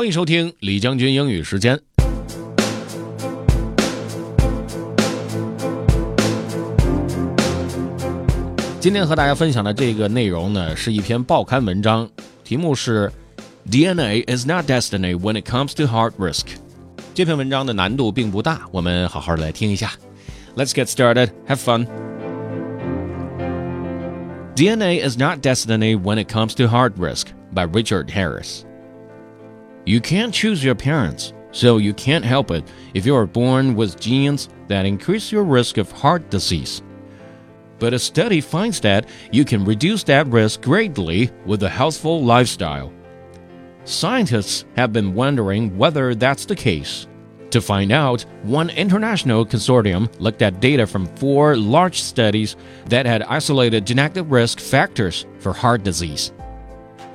欢迎收听李将军英语时间。今天和大家分享的这个内容呢，是一篇报刊文章，题目是 “DNA is not destiny when it comes to hard risk”。这篇文章的难度并不大，我们好好的来听一下。Let's get started. Have fun. DNA is not destiny when it comes to hard risk by Richard Harris. You can't choose your parents, so you can't help it if you are born with genes that increase your risk of heart disease. But a study finds that you can reduce that risk greatly with a healthful lifestyle. Scientists have been wondering whether that's the case. To find out, one international consortium looked at data from four large studies that had isolated genetic risk factors for heart disease.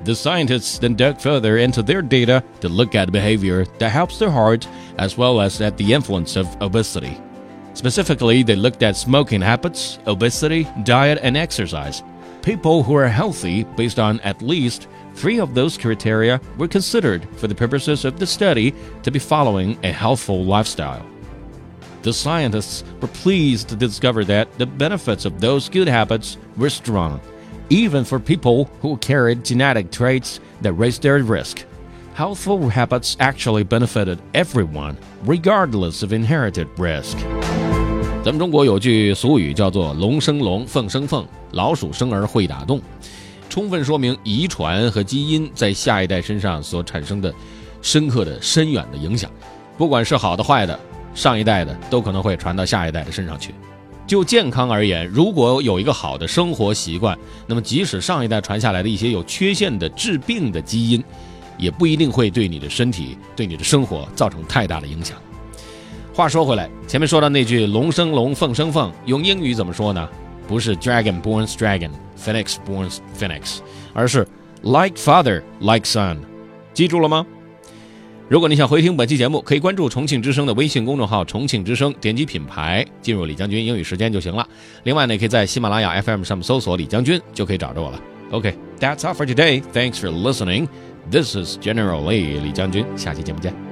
The scientists then dug further into their data to look at behavior that helps the heart as well as at the influence of obesity. Specifically, they looked at smoking habits, obesity, diet, and exercise. People who are healthy based on at least three of those criteria were considered for the purposes of the study to be following a healthful lifestyle. The scientists were pleased to discover that the benefits of those good habits were strong even for people who carried genetic traits that raised their risk. Healthful habits actually benefited everyone, regardless of inherited risk. 咱们中国有句俗语叫做“龙生龙，凤生凤，老鼠生儿会打洞”，充分说明遗传和基因在下一代身上所产生的深刻的、深远的影响。不管是好的、坏的，上一代的都可能会传到下一代的身上去。就健康而言，如果有一个好的生活习惯，那么即使上一代传下来的一些有缺陷的致病的基因，也不一定会对你的身体、对你的生活造成太大的影响。话说回来，前面说的那句“龙生龙，凤生凤”，用英语怎么说呢？不是 “dragon borns dragon, phoenix born phoenix”，而是 “like father, like son”。记住了吗？如果你想回听本期节目，可以关注重庆之声的微信公众号“重庆之声”，点击品牌进入李将军英语时间就行了。另外呢，可以在喜马拉雅 FM 上面搜索“李将军”，就可以找着我了。OK，that's all for today. Thanks for listening. This is General Lee 李将军，下期节目见。